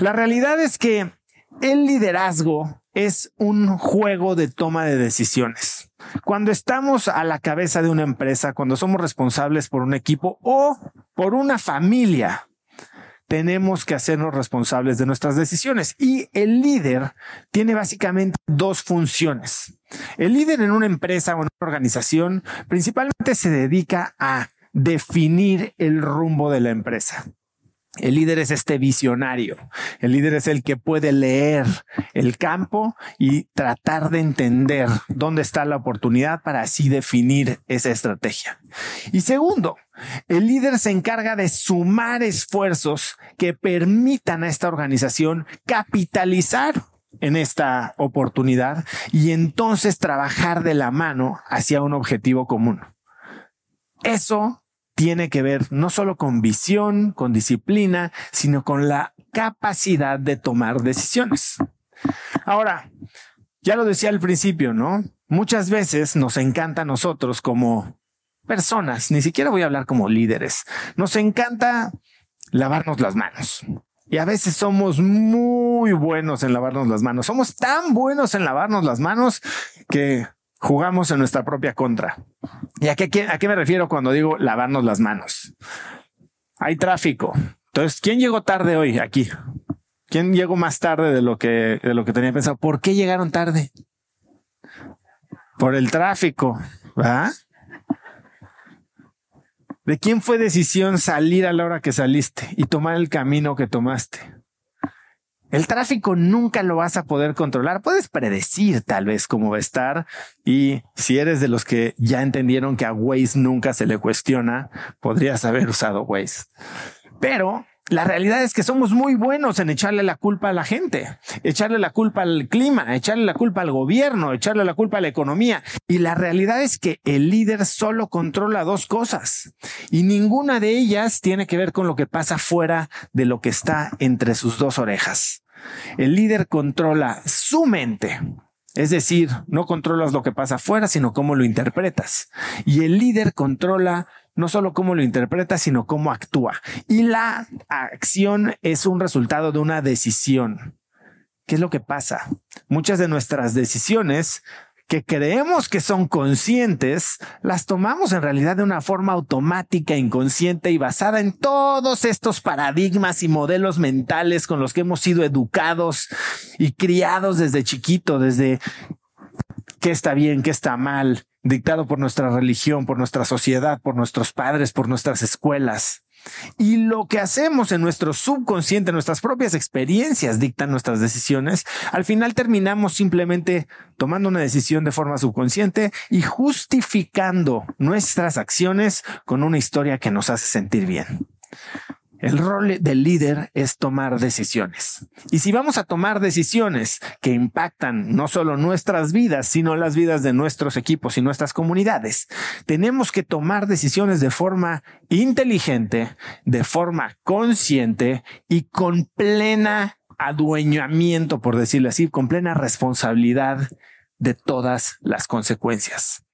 La realidad es que el liderazgo es un juego de toma de decisiones. Cuando estamos a la cabeza de una empresa, cuando somos responsables por un equipo o por una familia, tenemos que hacernos responsables de nuestras decisiones. Y el líder tiene básicamente dos funciones. El líder en una empresa o en una organización principalmente se dedica a definir el rumbo de la empresa. El líder es este visionario. El líder es el que puede leer el campo y tratar de entender dónde está la oportunidad para así definir esa estrategia. Y segundo, el líder se encarga de sumar esfuerzos que permitan a esta organización capitalizar en esta oportunidad y entonces trabajar de la mano hacia un objetivo común. Eso tiene que ver no solo con visión, con disciplina, sino con la capacidad de tomar decisiones. Ahora, ya lo decía al principio, ¿no? Muchas veces nos encanta a nosotros como personas, ni siquiera voy a hablar como líderes, nos encanta lavarnos las manos. Y a veces somos muy buenos en lavarnos las manos. Somos tan buenos en lavarnos las manos que jugamos en nuestra propia contra. ¿Y a qué, a qué me refiero cuando digo lavarnos las manos? Hay tráfico. Entonces, ¿quién llegó tarde hoy aquí? ¿Quién llegó más tarde de lo que, de lo que tenía pensado? ¿Por qué llegaron tarde? Por el tráfico, ¿verdad? ¿De quién fue decisión salir a la hora que saliste y tomar el camino que tomaste? El tráfico nunca lo vas a poder controlar. Puedes predecir tal vez cómo va a estar. Y si eres de los que ya entendieron que a Waze nunca se le cuestiona, podrías haber usado Waze. Pero la realidad es que somos muy buenos en echarle la culpa a la gente, echarle la culpa al clima, echarle la culpa al gobierno, echarle la culpa a la economía. Y la realidad es que el líder solo controla dos cosas y ninguna de ellas tiene que ver con lo que pasa fuera de lo que está entre sus dos orejas. El líder controla su mente. Es decir, no controlas lo que pasa afuera, sino cómo lo interpretas. Y el líder controla no solo cómo lo interpreta, sino cómo actúa. Y la acción es un resultado de una decisión. ¿Qué es lo que pasa? Muchas de nuestras decisiones que creemos que son conscientes, las tomamos en realidad de una forma automática, inconsciente y basada en todos estos paradigmas y modelos mentales con los que hemos sido educados y criados desde chiquito, desde qué está bien, qué está mal, dictado por nuestra religión, por nuestra sociedad, por nuestros padres, por nuestras escuelas. Y lo que hacemos en nuestro subconsciente, nuestras propias experiencias dictan nuestras decisiones. Al final terminamos simplemente tomando una decisión de forma subconsciente y justificando nuestras acciones con una historia que nos hace sentir bien. El rol del líder es tomar decisiones. Y si vamos a tomar decisiones que impactan no solo nuestras vidas, sino las vidas de nuestros equipos y nuestras comunidades, tenemos que tomar decisiones de forma inteligente, de forma consciente y con plena adueñamiento, por decirlo así, con plena responsabilidad de todas las consecuencias.